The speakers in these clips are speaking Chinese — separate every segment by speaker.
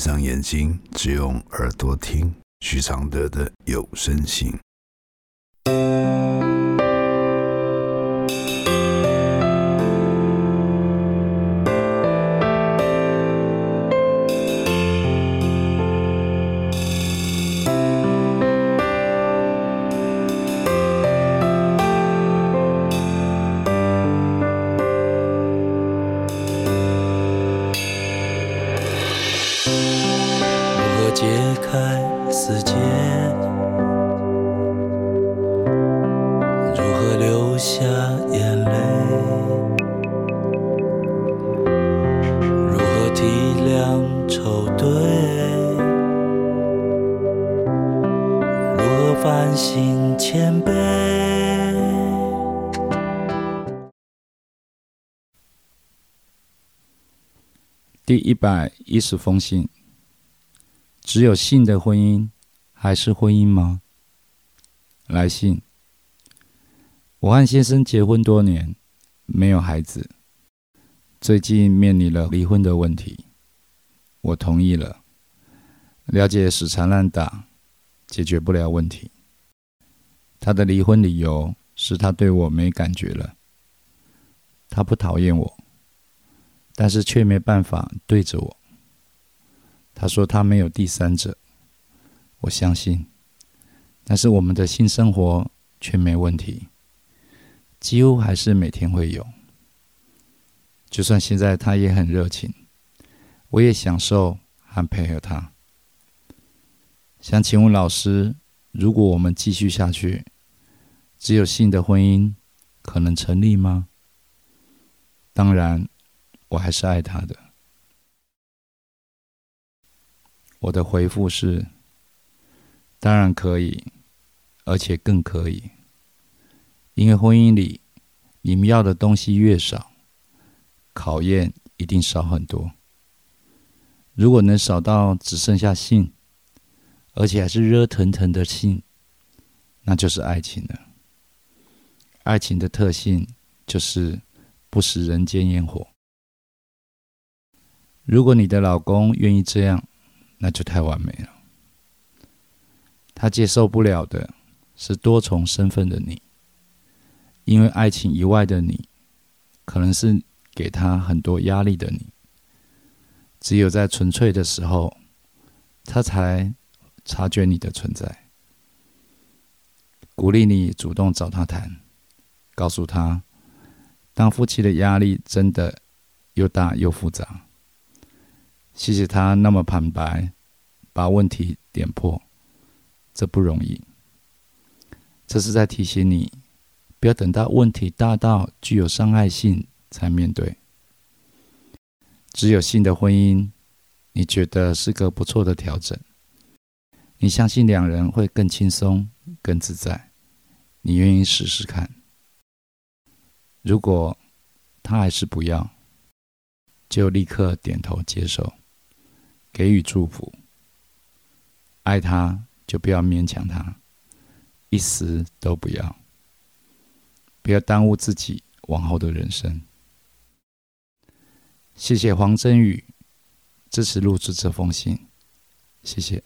Speaker 1: 闭上眼睛，只用耳朵听许常德的有声信。
Speaker 2: 下眼泪？如何体谅愁对？如何反省谦卑？
Speaker 3: 第一百一十封信。只有性的婚姻还是婚姻吗？来信。我和先生结婚多年，没有孩子，最近面临了离婚的问题。我同意了。了解死缠烂打，解决不了问题。他的离婚理由是他对我没感觉了。他不讨厌我，但是却没办法对着我。他说他没有第三者，我相信，但是我们的性生活却没问题，几乎还是每天会有。就算现在他也很热情，我也享受和配合他。想请问老师，如果我们继续下去，只有性的婚姻可能成立吗？当然，我还是爱他的。我的回复是：当然可以，而且更可以。因为婚姻里，你们要的东西越少，考验一定少很多。如果能少到只剩下性，而且还是热腾腾的性，那就是爱情了。爱情的特性就是不食人间烟火。如果你的老公愿意这样，那就太完美了。他接受不了的是多重身份的你，因为爱情以外的你，可能是给他很多压力的你。只有在纯粹的时候，他才察觉你的存在，鼓励你主动找他谈，告诉他，当夫妻的压力真的又大又复杂。谢谢他那么坦白，把问题点破，这不容易。这是在提醒你，不要等到问题大到具有伤害性才面对。只有性的婚姻，你觉得是个不错的调整，你相信两人会更轻松、更自在，你愿意试试看。如果他还是不要，就立刻点头接受。给予祝福，爱他就不要勉强他，一丝都不要，不要耽误自己往后的人生。谢谢黄真宇支持录制这封信，谢谢。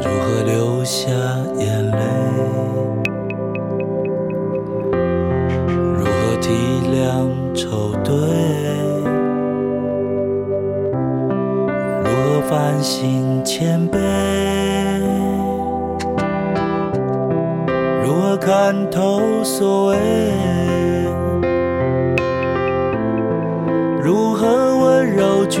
Speaker 2: 如何流下眼泪？如何体谅愁对？如何反省谦卑？如何看透所谓？如何温柔拒